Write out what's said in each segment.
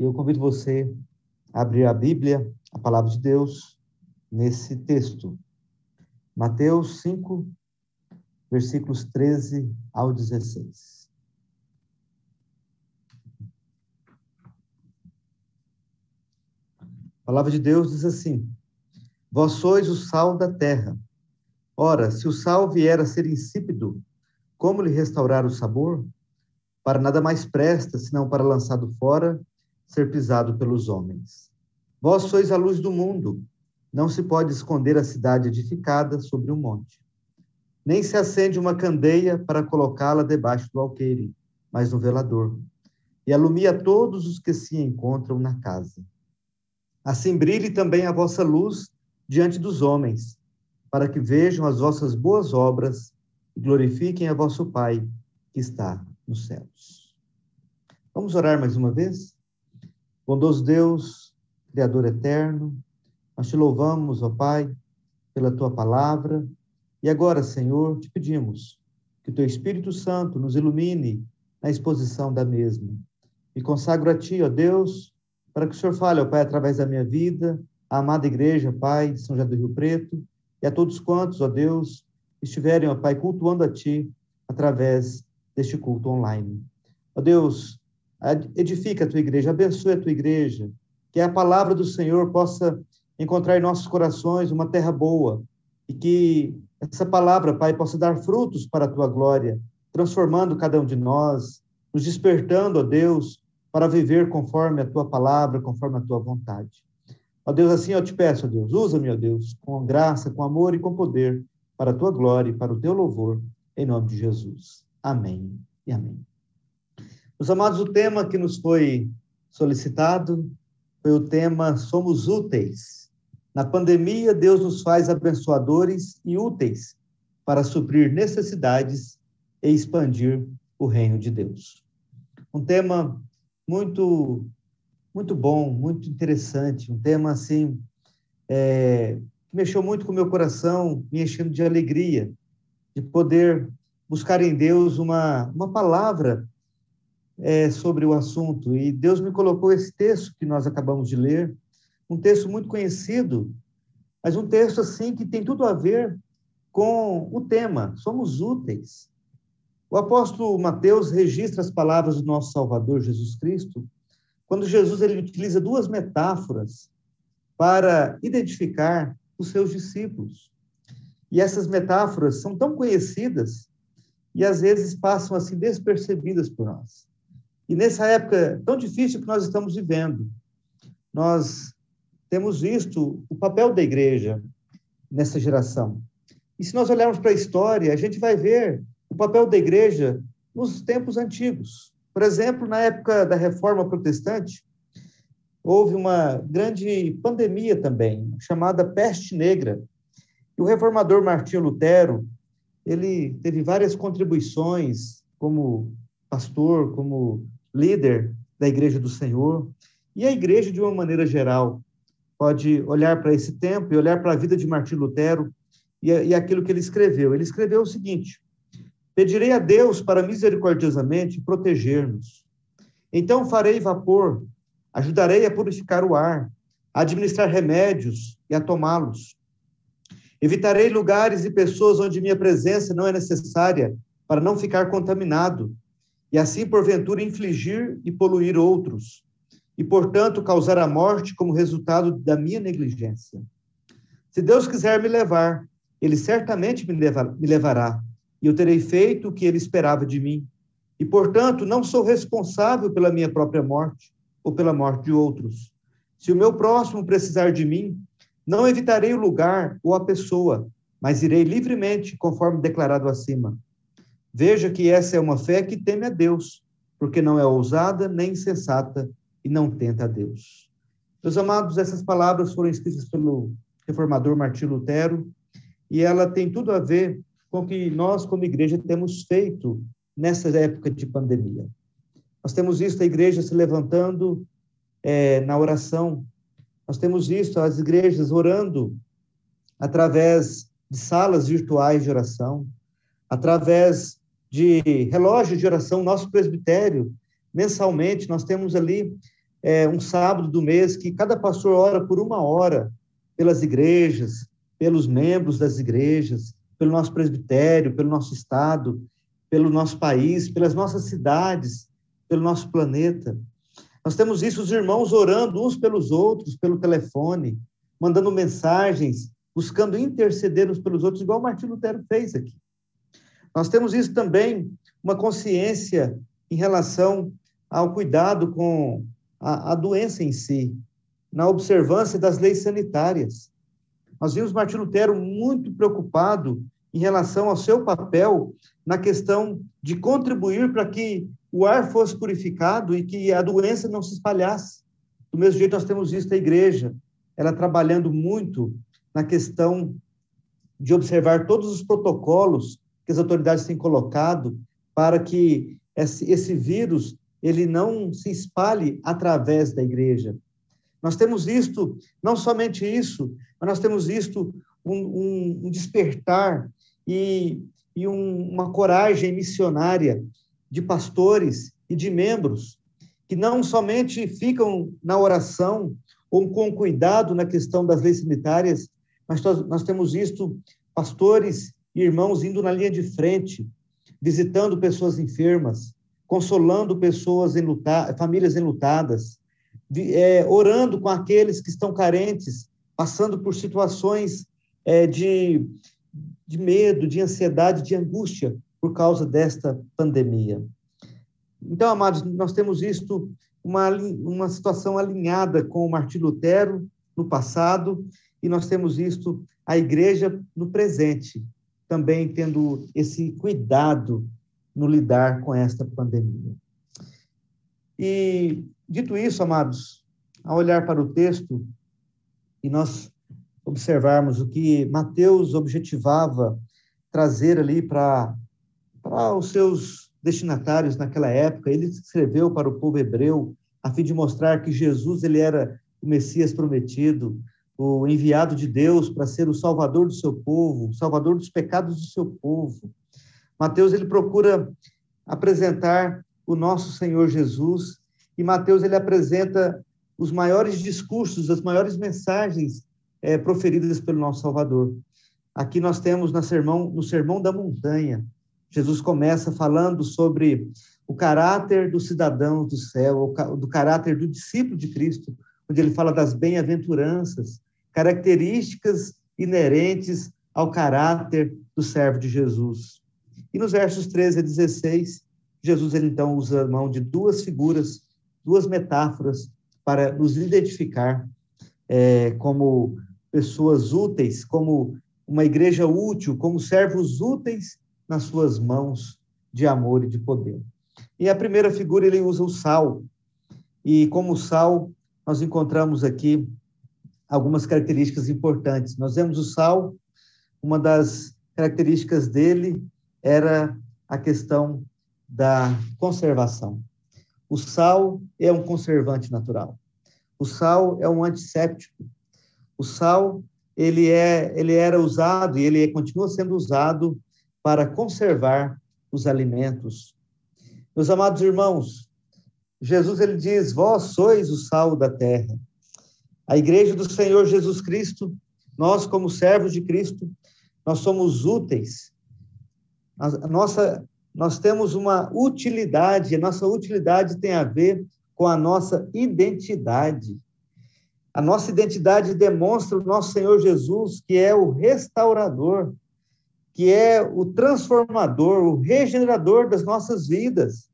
E eu convido você a abrir a Bíblia, a palavra de Deus, nesse texto. Mateus 5, versículos 13 ao 16. A palavra de Deus diz assim: Vós sois o sal da terra. Ora, se o sal vier a ser insípido, como lhe restaurar o sabor? Para nada mais presta, senão para lançado fora, ser pisado pelos homens. Vós sois a luz do mundo. Não se pode esconder a cidade edificada sobre um monte. Nem se acende uma candeia para colocá-la debaixo do alqueire, mas no velador, e alumia todos os que se encontram na casa. Assim brilhe também a vossa luz diante dos homens, para que vejam as vossas boas obras e glorifiquem a vosso Pai que está nos céus. Vamos orar mais uma vez? Bondoso Deus, Criador eterno, nós te louvamos, ó Pai, pela tua palavra. E agora, Senhor, te pedimos que o teu Espírito Santo nos ilumine na exposição da mesma. E consagro a ti, ó Deus, para que o Senhor fale, ó Pai, através da minha vida, a amada igreja, Pai, de São José do Rio Preto, e a todos quantos, ó Deus, estiverem, ó Pai, cultuando a Ti através deste culto online. Ó Deus, edifica a Tua igreja, abençoe a Tua igreja, que a palavra do Senhor possa encontrar em nossos corações uma terra boa e que essa palavra, Pai, possa dar frutos para a Tua glória, transformando cada um de nós, nos despertando, ó Deus, para viver conforme a Tua palavra, conforme a Tua vontade. Ó Deus, assim eu te peço, ó Deus, usa-me, ó Deus, com graça, com amor e com poder, para a tua glória e para o teu louvor, em nome de Jesus. Amém e amém. Meus amados, o tema que nos foi solicitado foi o tema Somos Úteis. Na pandemia, Deus nos faz abençoadores e úteis para suprir necessidades e expandir o reino de Deus. Um tema muito, muito bom, muito interessante, um tema assim é, que mexeu muito com o meu coração, me enchendo de alegria, de poder buscar em Deus uma, uma palavra é, sobre o assunto. E Deus me colocou esse texto que nós acabamos de ler, um texto muito conhecido, mas um texto assim que tem tudo a ver com o tema, somos úteis. O apóstolo Mateus registra as palavras do nosso Salvador Jesus Cristo, quando Jesus ele utiliza duas metáforas para identificar os seus discípulos. E essas metáforas são tão conhecidas e às vezes passam assim despercebidas por nós. E nessa época tão difícil que nós estamos vivendo, nós temos visto o papel da igreja nessa geração. E se nós olharmos para a história, a gente vai ver o papel da igreja nos tempos antigos. Por exemplo, na época da reforma protestante, houve uma grande pandemia também, chamada peste negra. E o reformador Martinho Lutero, ele teve várias contribuições como pastor, como líder da Igreja do Senhor. E a igreja, de uma maneira geral, pode olhar para esse tempo e olhar para a vida de Martinho Lutero e, e aquilo que ele escreveu. Ele escreveu o seguinte: Pedirei a Deus para misericordiosamente proteger-nos. Então farei vapor Ajudarei a purificar o ar, a administrar remédios e a tomá-los. Evitarei lugares e pessoas onde minha presença não é necessária para não ficar contaminado e assim, porventura, infligir e poluir outros, e, portanto, causar a morte como resultado da minha negligência. Se Deus quiser me levar, Ele certamente me, me levará, e eu terei feito o que Ele esperava de mim. E, portanto, não sou responsável pela minha própria morte, ou pela morte de outros. Se o meu próximo precisar de mim, não evitarei o lugar ou a pessoa, mas irei livremente, conforme declarado acima. Veja que essa é uma fé que teme a Deus, porque não é ousada nem insensata e não tenta a Deus. Meus amados, essas palavras foram escritas pelo reformador Martinho Lutero e ela tem tudo a ver com o que nós, como igreja, temos feito nessa época de pandemia. Nós temos visto a igreja se levantando é, na oração. Nós temos visto as igrejas orando através de salas virtuais de oração, através de relógios de oração. Nosso presbitério, mensalmente, nós temos ali é, um sábado do mês que cada pastor ora por uma hora pelas igrejas, pelos membros das igrejas, pelo nosso presbitério, pelo nosso estado, pelo nosso país, pelas nossas cidades, pelo nosso planeta. Nós temos isso, os irmãos orando uns pelos outros, pelo telefone, mandando mensagens, buscando interceder uns pelos outros, igual Martinho Lutero fez aqui. Nós temos isso também, uma consciência em relação ao cuidado com a, a doença em si, na observância das leis sanitárias. Nós vimos Martinho Lutero muito preocupado em relação ao seu papel na questão de contribuir para que o ar fosse purificado e que a doença não se espalhasse. Do mesmo jeito, nós temos visto a igreja, ela trabalhando muito na questão de observar todos os protocolos que as autoridades têm colocado para que esse, esse vírus ele não se espalhe através da igreja. Nós temos visto, não somente isso, mas nós temos visto um, um, um despertar e, e um, uma coragem missionária de pastores e de membros que não somente ficam na oração ou com cuidado na questão das leis sanitárias, mas nós, temos visto pastores irmãos indo na linha de frente, visitando pessoas enfermas, consolando pessoas enluta, famílias enlutadas, é, orando com aqueles que estão carentes, passando por situações é, de, de medo, de ansiedade, de angústia por causa desta pandemia. Então, amados, nós temos visto uma, uma situação alinhada com o Martim Lutero no passado e nós temos visto a igreja no presente também tendo esse cuidado no lidar com esta pandemia. E, dito isso, amados, ao olhar para o texto e nós observarmos o que Mateus objetivava trazer ali para os seus destinatários naquela época, ele escreveu para o povo hebreu a fim de mostrar que Jesus ele era o Messias prometido, o enviado de Deus para ser o salvador do seu povo, salvador dos pecados do seu povo. Mateus ele procura apresentar o nosso Senhor Jesus e Mateus ele apresenta os maiores discursos, as maiores mensagens é, proferidas pelo nosso Salvador. Aqui nós temos no sermão, no sermão da montanha, Jesus começa falando sobre o caráter do cidadão do céu, do caráter do discípulo de Cristo, onde ele fala das bem-aventuranças, características inerentes ao caráter do servo de Jesus. E nos versos 13 a 16, Jesus ele então usa mão de duas figuras, duas metáforas para nos identificar é, como pessoas úteis, como uma igreja útil, como servos úteis nas suas mãos de amor e de poder. E a primeira figura ele usa o sal. E como sal, nós encontramos aqui algumas características importantes. Nós vemos o sal, uma das características dele era a questão da conservação. O sal é um conservante natural. O sal é um antisséptico. O sal ele é ele era usado e ele continua sendo usado para conservar os alimentos. Meus amados irmãos, Jesus ele diz: "Vós sois o sal da terra". A igreja do Senhor Jesus Cristo, nós como servos de Cristo, nós somos úteis. A nossa nós temos uma utilidade, a nossa utilidade tem a ver com a nossa identidade. A nossa identidade demonstra o nosso Senhor Jesus, que é o restaurador, que é o transformador, o regenerador das nossas vidas.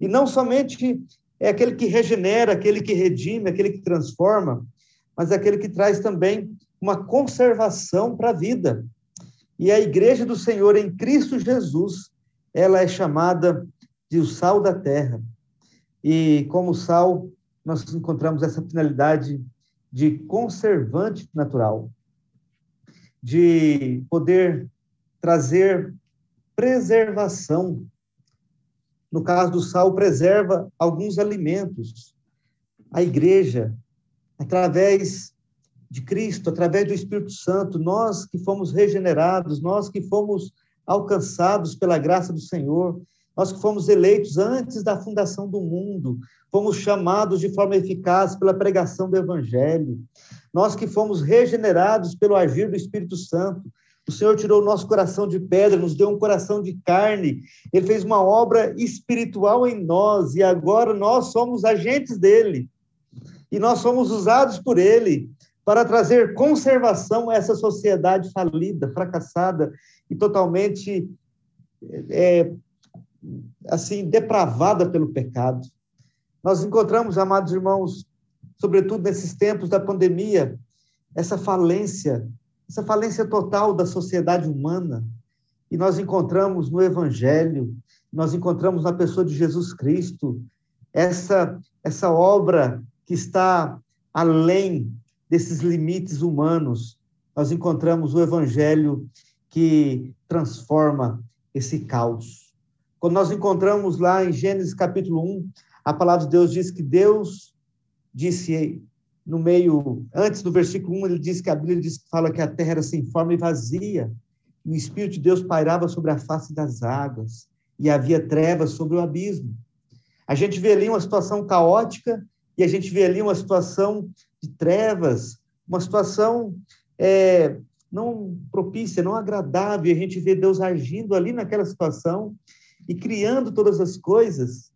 E não somente é aquele que regenera, aquele que redime, aquele que transforma, mas é aquele que traz também uma conservação para a vida. E a igreja do Senhor em Cristo Jesus, ela é chamada de o sal da terra. E como sal, nós encontramos essa finalidade de conservante natural, de poder trazer preservação. No caso do sal, preserva alguns alimentos. A igreja, através de Cristo, através do Espírito Santo, nós que fomos regenerados, nós que fomos alcançados pela graça do Senhor, nós que fomos eleitos antes da fundação do mundo, fomos chamados de forma eficaz pela pregação do Evangelho, nós que fomos regenerados pelo agir do Espírito Santo, o Senhor tirou o nosso coração de pedra, nos deu um coração de carne. Ele fez uma obra espiritual em nós e agora nós somos agentes dele. E nós somos usados por ele para trazer conservação a essa sociedade falida, fracassada e totalmente é, assim depravada pelo pecado. Nós encontramos, amados irmãos, sobretudo nesses tempos da pandemia, essa falência essa falência total da sociedade humana. E nós encontramos no Evangelho, nós encontramos na pessoa de Jesus Cristo, essa, essa obra que está além desses limites humanos. Nós encontramos o Evangelho que transforma esse caos. Quando nós encontramos lá em Gênesis capítulo 1, a palavra de Deus diz que Deus disse no meio, antes do versículo 1, ele diz que a Bíblia diz, fala que a terra era sem forma e vazia, e o Espírito de Deus pairava sobre a face das águas, e havia trevas sobre o abismo. A gente vê ali uma situação caótica, e a gente vê ali uma situação de trevas, uma situação é, não propícia, não agradável, e a gente vê Deus agindo ali naquela situação e criando todas as coisas.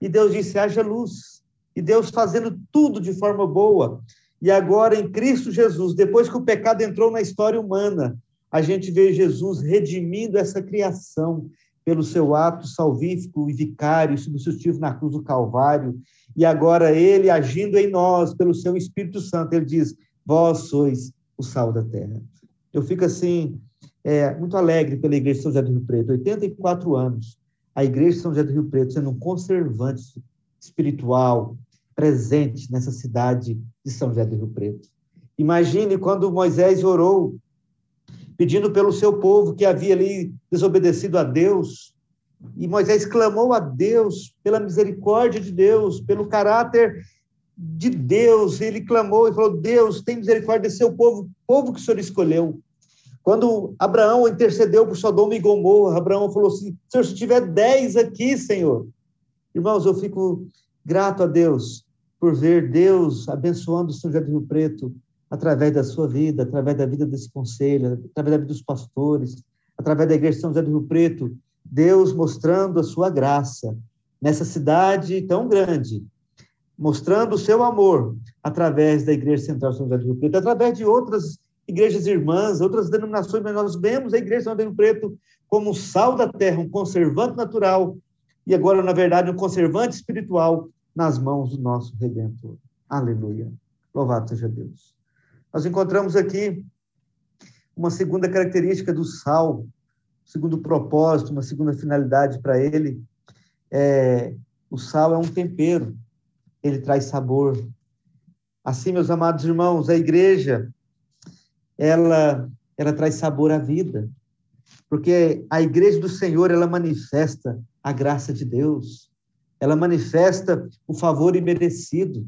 E Deus disse: haja luz e Deus fazendo tudo de forma boa. E agora, em Cristo Jesus, depois que o pecado entrou na história humana, a gente vê Jesus redimindo essa criação pelo seu ato salvífico e vicário, substitutivo na cruz do Calvário. E agora ele agindo em nós pelo seu Espírito Santo, ele diz: Vós sois o sal da terra. Eu fico assim, é, muito alegre pela Igreja de São José do Rio Preto, 84 anos. A Igreja de São José do Rio Preto sendo um conservante espiritual presente nessa cidade de São José do Rio Preto. Imagine quando Moisés orou, pedindo pelo seu povo que havia ali desobedecido a Deus, e Moisés clamou a Deus pela misericórdia de Deus, pelo caráter de Deus. Ele clamou e falou: Deus, tem misericórdia desse seu povo, povo que o Senhor escolheu. Quando Abraão intercedeu por Sodoma e Gomorra, Abraão falou assim: Senhor, se tiver dez aqui, Senhor, Irmãos, eu fico grato a Deus por ver Deus abençoando o São Rio Preto através da sua vida, através da vida desse conselho, através da vida dos pastores, através da igreja de São José do Rio Preto, Deus mostrando a sua graça nessa cidade tão grande, mostrando o seu amor através da igreja central São José do Rio Preto, através de outras igrejas irmãs, outras denominações, mas nós vemos a igreja São José do Rio Preto como um sal da terra, um conservante natural e agora, na verdade, um conservante espiritual nas mãos do nosso Redentor. Aleluia. Louvado seja Deus. Nós encontramos aqui uma segunda característica do sal, um segundo propósito, uma segunda finalidade para ele. É, o sal é um tempero, ele traz sabor. Assim, meus amados irmãos, a igreja, ela, ela traz sabor à vida, porque a igreja do Senhor, ela manifesta a graça de Deus, ela manifesta o favor imerecido,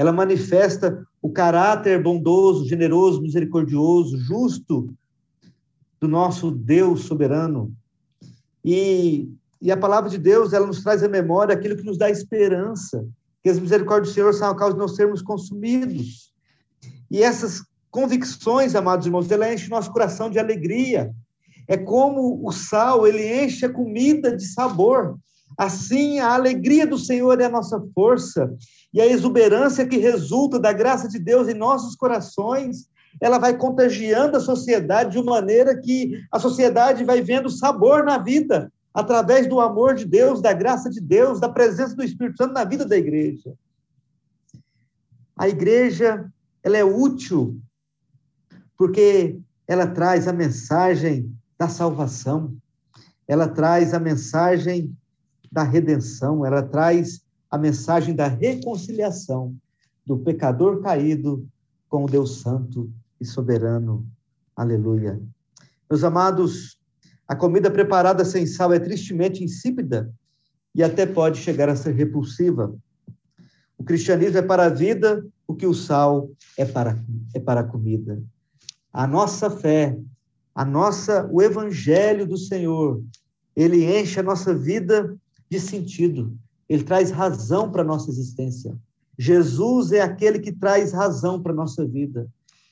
ela manifesta o caráter bondoso, generoso, misericordioso, justo do nosso Deus soberano. E, e a palavra de Deus, ela nos traz à memória aquilo que nos dá esperança, que as misericórdias do Senhor são a causa de não sermos consumidos. E essas convicções, amados irmãos, ela enche nosso coração de alegria, é como o sal, ele enche a comida de sabor. Assim, a alegria do Senhor é a nossa força, e a exuberância que resulta da graça de Deus em nossos corações, ela vai contagiando a sociedade de uma maneira que a sociedade vai vendo sabor na vida, através do amor de Deus, da graça de Deus, da presença do Espírito Santo na vida da igreja. A igreja, ela é útil porque ela traz a mensagem da salvação, ela traz a mensagem da redenção, ela traz a mensagem da reconciliação do pecador caído com o Deus Santo e soberano. Aleluia. Meus amados, a comida preparada sem sal é tristemente insípida e até pode chegar a ser repulsiva. O cristianismo é para a vida o que o sal é para, é para a comida. A nossa fé a nossa, o evangelho do Senhor, ele enche a nossa vida de sentido, ele traz razão para a nossa existência. Jesus é aquele que traz razão para a nossa vida.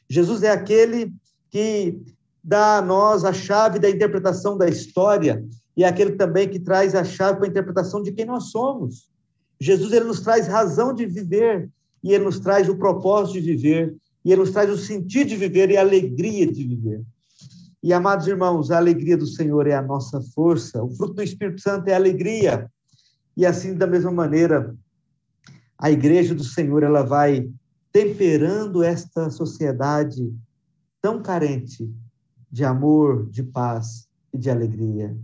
Jesus é aquele que dá a nós a chave da interpretação da história e é aquele também que traz a chave para a interpretação de quem nós somos. Jesus ele nos traz razão de viver e ele nos traz o propósito de viver e ele nos traz o sentido de viver e a alegria de viver. E amados irmãos, a alegria do Senhor é a nossa força, o fruto do Espírito Santo é a alegria. E assim da mesma maneira, a igreja do Senhor ela vai temperando esta sociedade tão carente de amor, de paz e de alegria.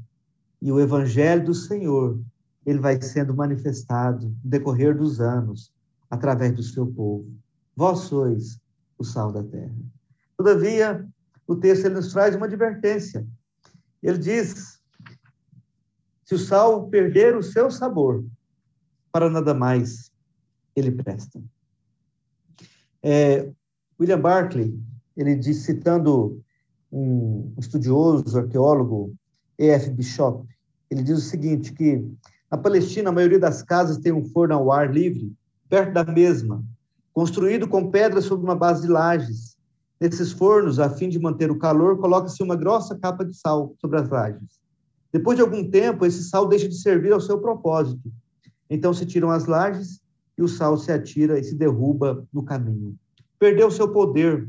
E o evangelho do Senhor, ele vai sendo manifestado no decorrer dos anos através do seu povo. Vós sois o sal da terra. Todavia, o texto ele nos traz uma advertência. Ele diz: se o sal perder o seu sabor, para nada mais ele presta. É, William Barclay, ele diz, citando um estudioso, arqueólogo, E.F. Bishop, ele diz o seguinte, que na Palestina a maioria das casas tem um forno ao ar livre, perto da mesma, construído com pedras sobre uma base de lajes. Nesses fornos, a fim de manter o calor, coloca-se uma grossa capa de sal sobre as lajes. Depois de algum tempo, esse sal deixa de servir ao seu propósito. Então se tiram as lajes e o sal se atira e se derruba no caminho. Perdeu seu poder,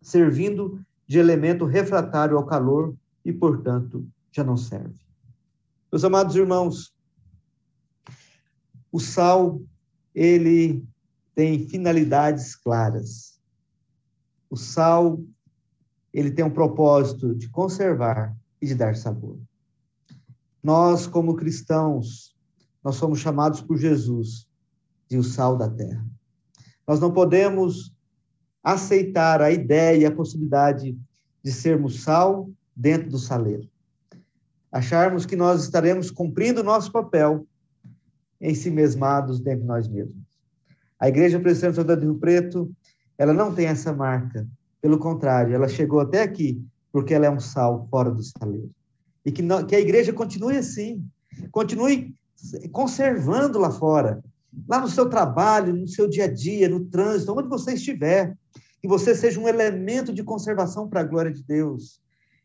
servindo de elemento refratário ao calor e, portanto, já não serve. Meus amados irmãos, o sal, ele tem finalidades claras. O sal, ele tem um propósito de conservar e de dar sabor. Nós, como cristãos, nós somos chamados por Jesus de o sal da terra. Nós não podemos aceitar a ideia e a possibilidade de sermos sal dentro do saleiro. Acharmos que nós estaremos cumprindo o nosso papel em si mesmados dentro de nós mesmos. A Igreja Presbiteriana do Rio Preto, ela não tem essa marca. Pelo contrário, ela chegou até aqui porque ela é um sal fora do saleiro. E que, não, que a igreja continue assim, continue conservando lá fora, lá no seu trabalho, no seu dia a dia, no trânsito, onde você estiver, que você seja um elemento de conservação para a glória de Deus.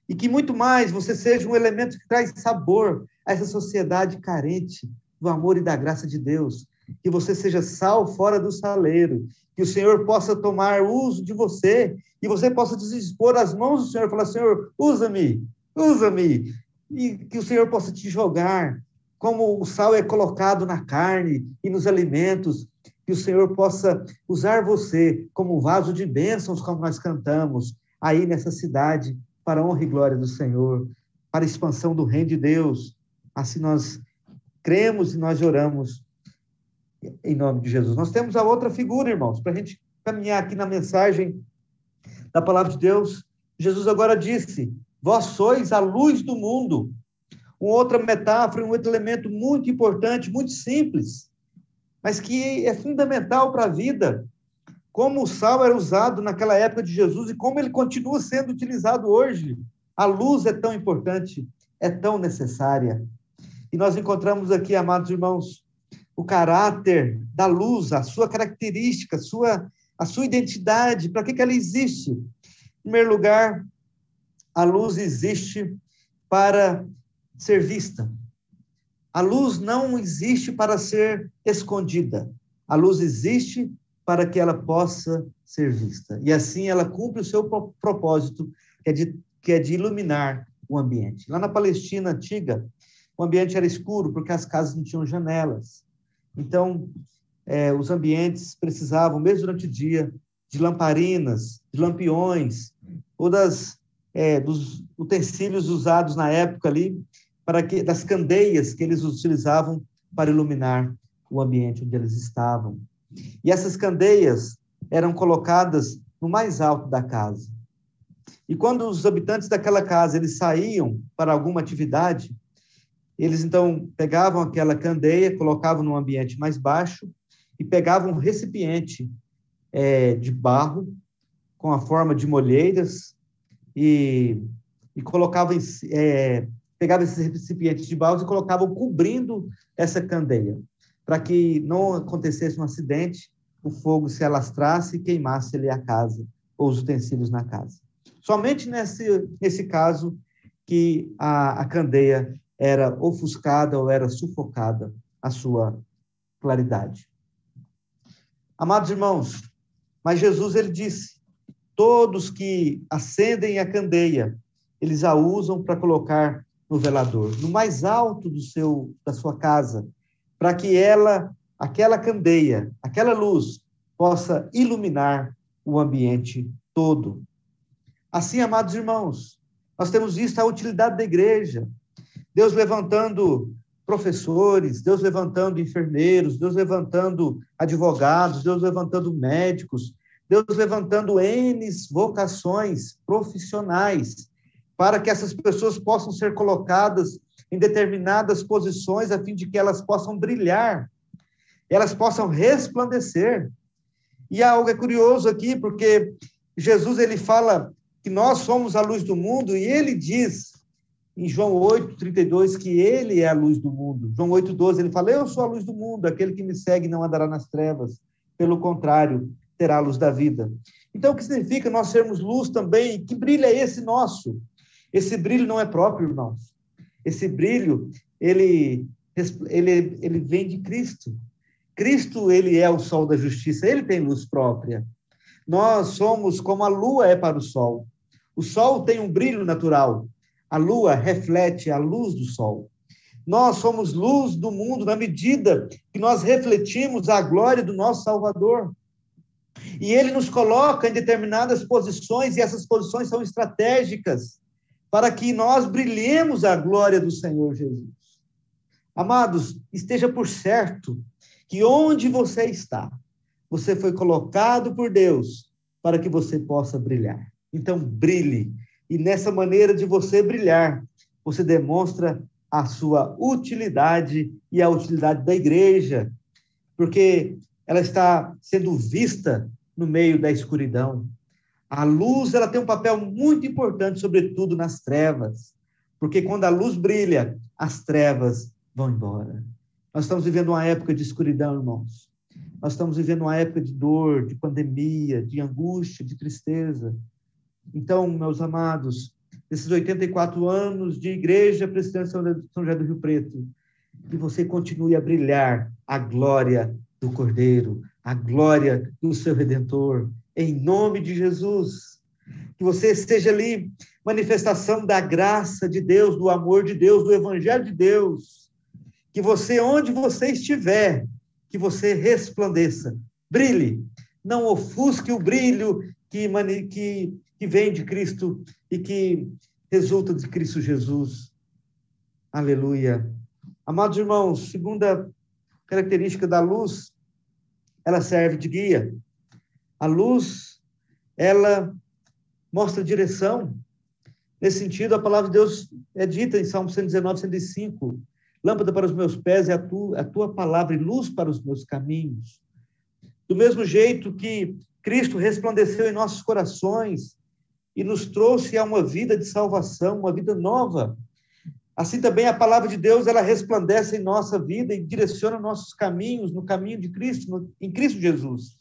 E que muito mais você seja um elemento que traz sabor a essa sociedade carente do amor e da graça de Deus. Que você seja sal fora do saleiro. Que o Senhor possa tomar uso de você e você possa dispor as mãos do Senhor falar: Senhor, usa-me, usa-me. E que o Senhor possa te jogar como o sal é colocado na carne e nos alimentos, que o Senhor possa usar você como vaso de bênçãos, como nós cantamos aí nessa cidade, para a honra e glória do Senhor, para a expansão do reino de Deus. Assim nós cremos e nós oramos em nome de Jesus. Nós temos a outra figura, irmãos, para a gente caminhar aqui na mensagem da palavra de Deus. Jesus agora disse: Vós sois a luz do mundo uma outra metáfora, um outro elemento muito importante, muito simples, mas que é fundamental para a vida. Como o sal era usado naquela época de Jesus e como ele continua sendo utilizado hoje. A luz é tão importante, é tão necessária. E nós encontramos aqui, amados irmãos, o caráter da luz, a sua característica, a sua, a sua identidade, para que, que ela existe? Em primeiro lugar, a luz existe para ser vista. A luz não existe para ser escondida. A luz existe para que ela possa ser vista. E assim ela cumpre o seu propósito, que é de, que é de iluminar o ambiente. Lá na Palestina antiga, o ambiente era escuro porque as casas não tinham janelas. Então, é, os ambientes precisavam, mesmo durante o dia, de lamparinas, de lampiões, ou das, é, dos utensílios usados na época ali para que das candeias que eles utilizavam para iluminar o ambiente onde eles estavam. E essas candeias eram colocadas no mais alto da casa. E quando os habitantes daquela casa eles saíam para alguma atividade, eles então pegavam aquela candeia, colocavam no ambiente mais baixo e pegavam um recipiente é, de barro com a forma de molheiras e, e colocavam é, pegavam esses recipientes de balde e colocavam cobrindo essa candeia, para que não acontecesse um acidente, o fogo se alastrasse e queimasse ali a casa ou os utensílios na casa. Somente nesse, nesse caso que a, a candeia era ofuscada ou era sufocada a sua claridade. Amados irmãos, mas Jesus ele disse: todos que acendem a candeia, eles a usam para colocar no velador, no mais alto do seu da sua casa, para que ela, aquela candeia, aquela luz possa iluminar o ambiente todo. Assim, amados irmãos, nós temos visto a utilidade da igreja. Deus levantando professores, Deus levantando enfermeiros, Deus levantando advogados, Deus levantando médicos, Deus levantando N vocações profissionais para que essas pessoas possam ser colocadas em determinadas posições a fim de que elas possam brilhar, elas possam resplandecer. E algo é curioso aqui, porque Jesus ele fala que nós somos a luz do mundo e ele diz em João 8, 32, que ele é a luz do mundo. João 8, 12, ele fala: Eu sou a luz do mundo, aquele que me segue não andará nas trevas, pelo contrário, terá a luz da vida. Então, o que significa nós sermos luz também? Que brilho é esse nosso? Esse brilho não é próprio, irmãos. Esse brilho, ele, ele, ele vem de Cristo. Cristo, ele é o sol da justiça, ele tem luz própria. Nós somos como a lua é para o sol. O sol tem um brilho natural, a lua reflete a luz do sol. Nós somos luz do mundo na medida que nós refletimos a glória do nosso Salvador. E ele nos coloca em determinadas posições, e essas posições são estratégicas para que nós brilhemos a glória do Senhor Jesus. Amados, esteja por certo que onde você está, você foi colocado por Deus para que você possa brilhar. Então, brilhe e nessa maneira de você brilhar, você demonstra a sua utilidade e a utilidade da igreja, porque ela está sendo vista no meio da escuridão. A luz ela tem um papel muito importante, sobretudo nas trevas, porque quando a luz brilha, as trevas vão embora. Nós estamos vivendo uma época de escuridão, irmãos. Nós estamos vivendo uma época de dor, de pandemia, de angústia, de tristeza. Então, meus amados, esses 84 anos de igreja presbiteriana São José do Rio Preto, que você continue a brilhar a glória do Cordeiro, a glória do seu Redentor, em nome de Jesus. Que você seja ali manifestação da graça de Deus, do amor de Deus, do Evangelho de Deus. Que você, onde você estiver, que você resplandeça, brilhe, não ofusque o brilho que, que que vem de Cristo e que resulta de Cristo Jesus. Aleluia. Amados irmãos, segunda característica da luz, ela serve de guia. A luz, ela mostra direção. Nesse sentido, a palavra de Deus é dita em Salmo 119, 105. Lâmpada para os meus pés é a tua, a tua palavra e luz para os meus caminhos. Do mesmo jeito que Cristo resplandeceu em nossos corações, e nos trouxe a uma vida de salvação, uma vida nova. Assim também a palavra de Deus, ela resplandece em nossa vida e direciona nossos caminhos no caminho de Cristo, no, em Cristo Jesus.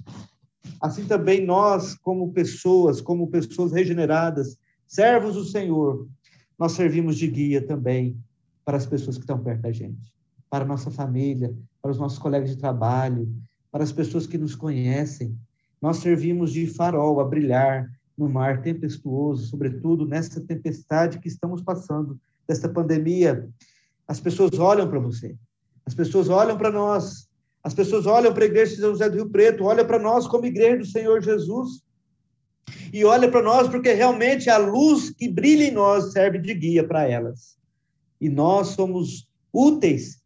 Assim também nós, como pessoas, como pessoas regeneradas, servos do Senhor, nós servimos de guia também para as pessoas que estão perto da gente, para a nossa família, para os nossos colegas de trabalho, para as pessoas que nos conhecem. Nós servimos de farol a brilhar, no mar tempestuoso, sobretudo nessa tempestade que estamos passando, desta pandemia. As pessoas olham para você, as pessoas olham para nós, as pessoas olham para a igreja de São José do Rio Preto, olham para nós como igreja do Senhor Jesus, e olha para nós porque realmente a luz que brilha em nós serve de guia para elas. E nós somos úteis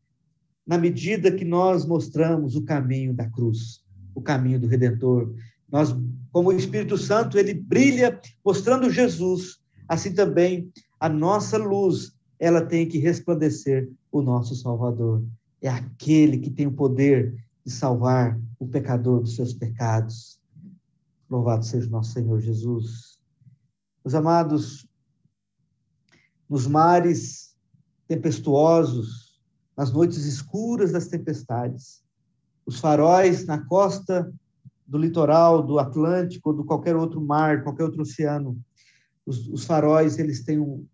na medida que nós mostramos o caminho da cruz, o caminho do Redentor. Nós como o Espírito Santo ele brilha mostrando Jesus, assim também a nossa luz, ela tem que resplandecer o nosso Salvador. É aquele que tem o poder de salvar o pecador dos seus pecados. Louvado seja o nosso Senhor Jesus. Meus amados, nos mares tempestuosos, nas noites escuras das tempestades. Os faróis na costa do litoral, do Atlântico, ou do qualquer outro mar, qualquer outro oceano. Os, os faróis, eles têm um,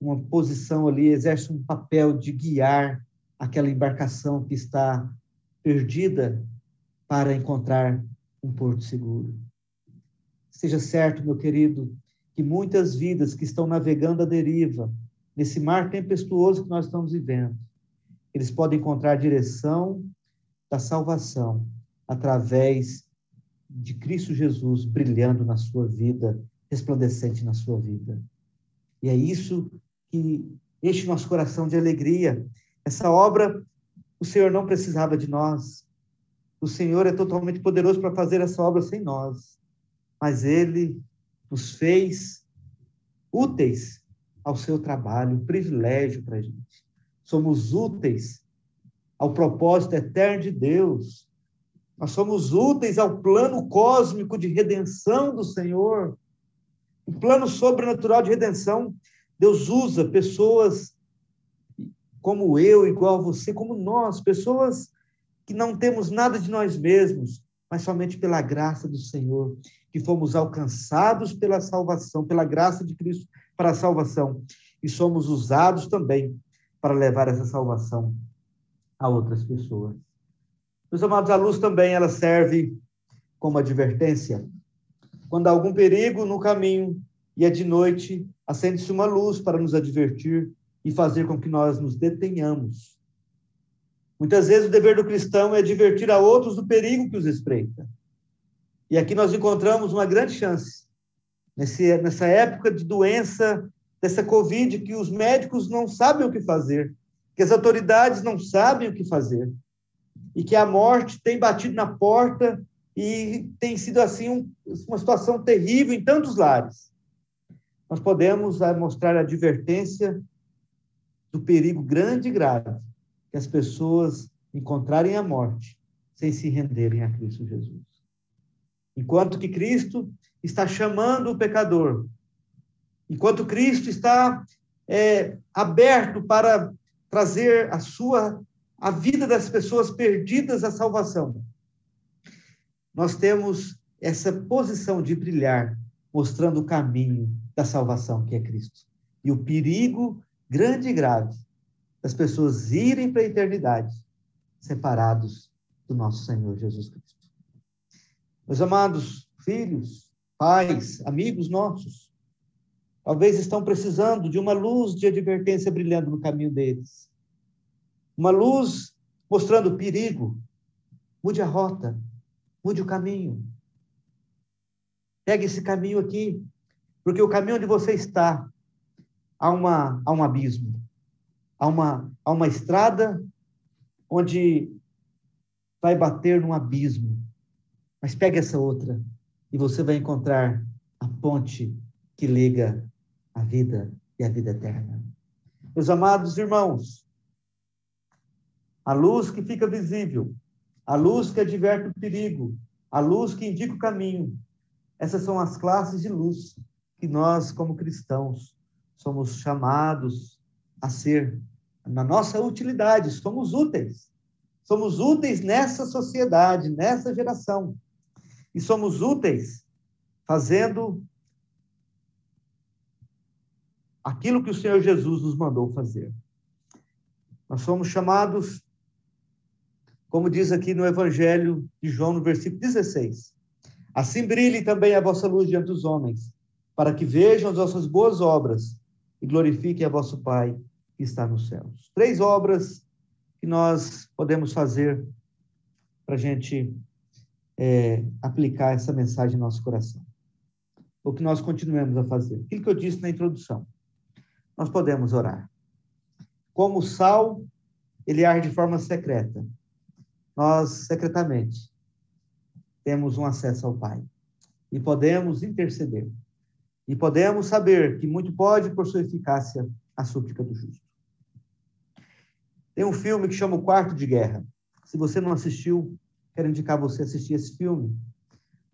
uma posição ali, exercem um papel de guiar aquela embarcação que está perdida para encontrar um porto seguro. Seja certo, meu querido, que muitas vidas que estão navegando à deriva, nesse mar tempestuoso que nós estamos vivendo, eles podem encontrar direção da salvação através de Cristo Jesus brilhando na sua vida, resplandecente na sua vida. E é isso que enche nosso coração de alegria. Essa obra, o Senhor não precisava de nós. O Senhor é totalmente poderoso para fazer essa obra sem nós. Mas Ele nos fez úteis ao seu trabalho, um privilégio para a gente. Somos úteis ao propósito eterno de Deus. Nós somos úteis ao plano cósmico de redenção do Senhor. O plano sobrenatural de redenção. Deus usa pessoas como eu, igual a você, como nós, pessoas que não temos nada de nós mesmos, mas somente pela graça do Senhor, que fomos alcançados pela salvação, pela graça de Cristo para a salvação, e somos usados também para levar essa salvação a outras pessoas. Meus amados, a luz também ela serve como advertência. Quando há algum perigo no caminho e é de noite, acende-se uma luz para nos advertir e fazer com que nós nos detenhamos. Muitas vezes o dever do cristão é advertir a outros do perigo que os espreita. E aqui nós encontramos uma grande chance. Nesse, nessa época de doença, dessa Covid, que os médicos não sabem o que fazer, que as autoridades não sabem o que fazer, e que a morte tem batido na porta e tem sido assim um, uma situação terrível em tantos lares. Nós podemos ah, mostrar a advertência do perigo grande e grave que as pessoas encontrarem a morte sem se renderem a Cristo Jesus. Enquanto que Cristo está chamando o pecador, enquanto Cristo está é, aberto para trazer a sua a vida das pessoas perdidas à salvação. Nós temos essa posição de brilhar, mostrando o caminho da salvação que é Cristo. E o perigo grande e grave das pessoas irem para a eternidade separados do nosso Senhor Jesus Cristo. Meus amados filhos, pais, amigos nossos, talvez estão precisando de uma luz de advertência brilhando no caminho deles. Uma luz mostrando perigo. Mude a rota, mude o caminho. Pegue esse caminho aqui, porque o caminho onde você está há, uma, há um abismo, há uma, há uma estrada onde vai bater num abismo. Mas pegue essa outra e você vai encontrar a ponte que liga a vida e a vida eterna. Meus amados irmãos, a luz que fica visível, a luz que adverte o perigo, a luz que indica o caminho. Essas são as classes de luz que nós, como cristãos, somos chamados a ser na nossa utilidade, somos úteis. Somos úteis nessa sociedade, nessa geração. E somos úteis fazendo aquilo que o Senhor Jesus nos mandou fazer. Nós somos chamados como diz aqui no Evangelho de João, no versículo 16. Assim brilhe também a vossa luz diante dos homens, para que vejam as vossas boas obras e glorifiquem a vosso Pai que está nos céus. Três obras que nós podemos fazer para a gente é, aplicar essa mensagem no nosso coração. O que nós continuemos a fazer. Aquilo que eu disse na introdução. Nós podemos orar. Como o sal, ele arde de forma secreta nós secretamente temos um acesso ao Pai e podemos interceder. E podemos saber que muito pode, por sua eficácia, a súplica do justo. Tem um filme que chama O Quarto de Guerra. Se você não assistiu, quero indicar você assistir esse filme.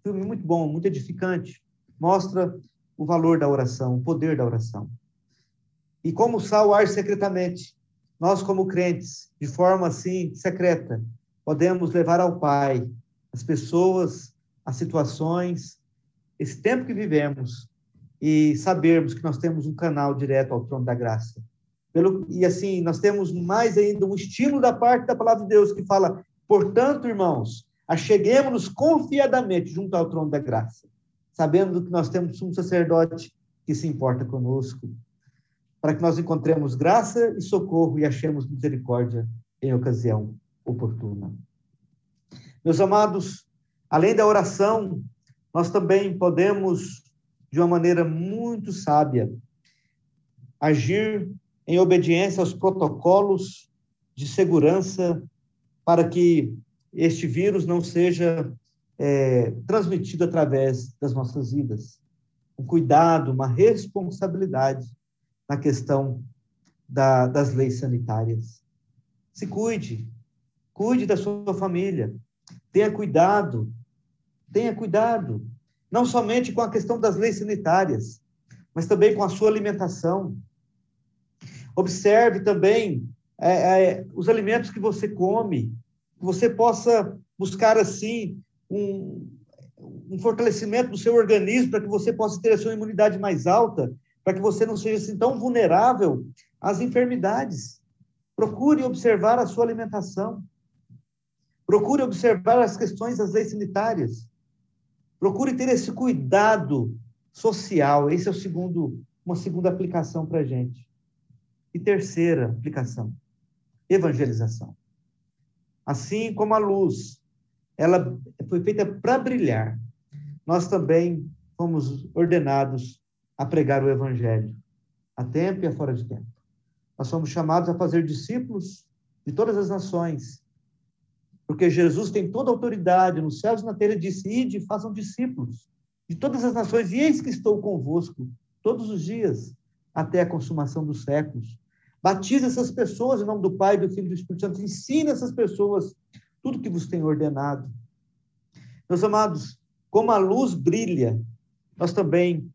Filme muito bom, muito edificante. Mostra o valor da oração, o poder da oração. E como o sal arde secretamente, nós, como crentes, de forma assim secreta, podemos levar ao Pai as pessoas, as situações, esse tempo que vivemos e sabermos que nós temos um canal direto ao trono da graça. Pelo, e assim, nós temos mais ainda um estímulo da parte da palavra de Deus que fala: portanto, irmãos, acheguemos-nos confiadamente junto ao trono da graça, sabendo que nós temos um sacerdote que se importa conosco, para que nós encontremos graça e socorro e achemos misericórdia em ocasião oportuna. Meus amados, além da oração, nós também podemos, de uma maneira muito sábia, agir em obediência aos protocolos de segurança para que este vírus não seja é, transmitido através das nossas vidas. Um cuidado, uma responsabilidade na questão da, das leis sanitárias. Se cuide, cuide da sua família, tenha cuidado, tenha cuidado, não somente com a questão das leis sanitárias, mas também com a sua alimentação. Observe também é, é, os alimentos que você come, que você possa buscar, assim, um, um fortalecimento do seu organismo para que você possa ter a sua imunidade mais alta, para que você não seja assim tão vulnerável às enfermidades. Procure observar a sua alimentação. Procure observar as questões das leis sanitárias. Procure ter esse cuidado social. Esse é o segundo, uma segunda aplicação para a gente. E terceira aplicação, evangelização. Assim como a luz, ela foi feita para brilhar, nós também fomos ordenados a pregar o evangelho, a tempo e a fora de tempo. Nós somos chamados a fazer discípulos de todas as nações, porque Jesus tem toda a autoridade nos céus e na terra, disse, ide, façam discípulos de todas as nações, e eis que estou convosco todos os dias, até a consumação dos séculos. Batize essas pessoas em nome do Pai, do Filho e do Espírito Santo. Ensine essas pessoas tudo que vos tem ordenado. Meus amados, como a luz brilha, nós também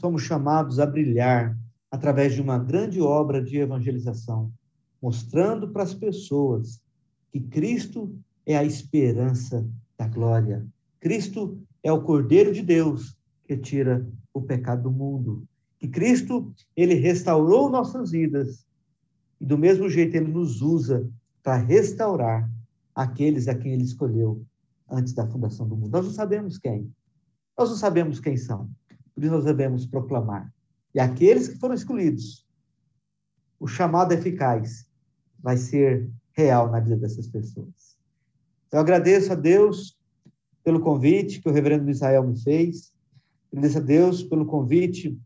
somos chamados a brilhar através de uma grande obra de evangelização, mostrando para as pessoas que Cristo é a esperança da glória. Cristo é o Cordeiro de Deus que tira o pecado do mundo que Cristo, ele restaurou nossas vidas e do mesmo jeito ele nos usa para restaurar aqueles a quem ele escolheu antes da fundação do mundo. Nós não sabemos quem. Nós não sabemos quem são. Por isso nós devemos proclamar. E aqueles que foram escolhidos, o chamado eficaz vai ser real na vida dessas pessoas. Eu agradeço a Deus pelo convite que o reverendo Israel me fez. Agradeço a Deus pelo convite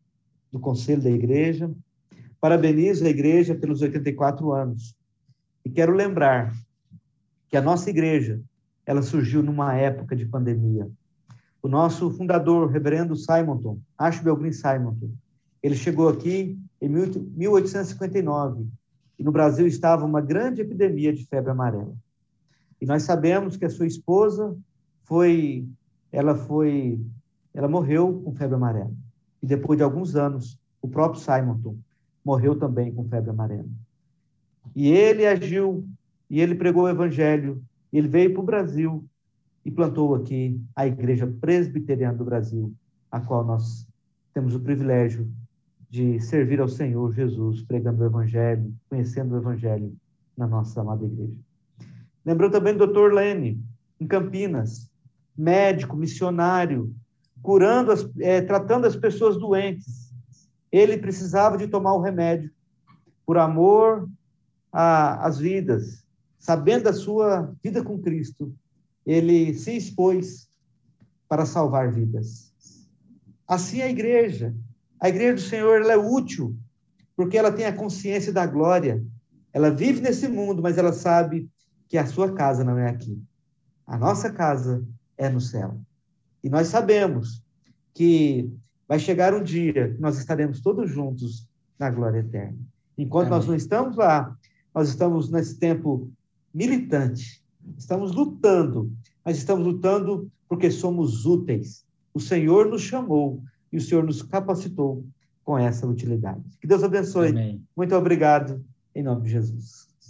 do Conselho da Igreja. Parabenizo a Igreja pelos 84 anos. E quero lembrar que a nossa igreja, ela surgiu numa época de pandemia. O nosso fundador, reverendo Simonton, Ashbel Green Simonton, ele chegou aqui em 1859 e no Brasil estava uma grande epidemia de febre amarela. E nós sabemos que a sua esposa foi, ela foi, ela morreu com febre amarela e depois de alguns anos, o próprio Simonton morreu também com febre amarela. E ele agiu, e ele pregou o evangelho, ele veio para o Brasil e plantou aqui a Igreja Presbiteriana do Brasil, a qual nós temos o privilégio de servir ao Senhor Jesus, pregando o Evangelho, conhecendo o Evangelho na nossa amada igreja. Lembrou também do Dr. Lene, em Campinas, médico, missionário, curando, as, é, tratando as pessoas doentes. Ele precisava de tomar o remédio por amor às vidas, sabendo da sua vida com Cristo, ele se expôs para salvar vidas. Assim a igreja, a igreja do Senhor, ela é útil porque ela tem a consciência da glória. Ela vive nesse mundo, mas ela sabe que a sua casa não é aqui. A nossa casa é no céu. E nós sabemos que vai chegar um dia que nós estaremos todos juntos na glória eterna. Enquanto Amém. nós não estamos lá, nós estamos nesse tempo militante, estamos lutando, mas estamos lutando porque somos úteis. O Senhor nos chamou e o Senhor nos capacitou com essa utilidade. Que Deus abençoe. Amém. Muito obrigado, em nome de Jesus.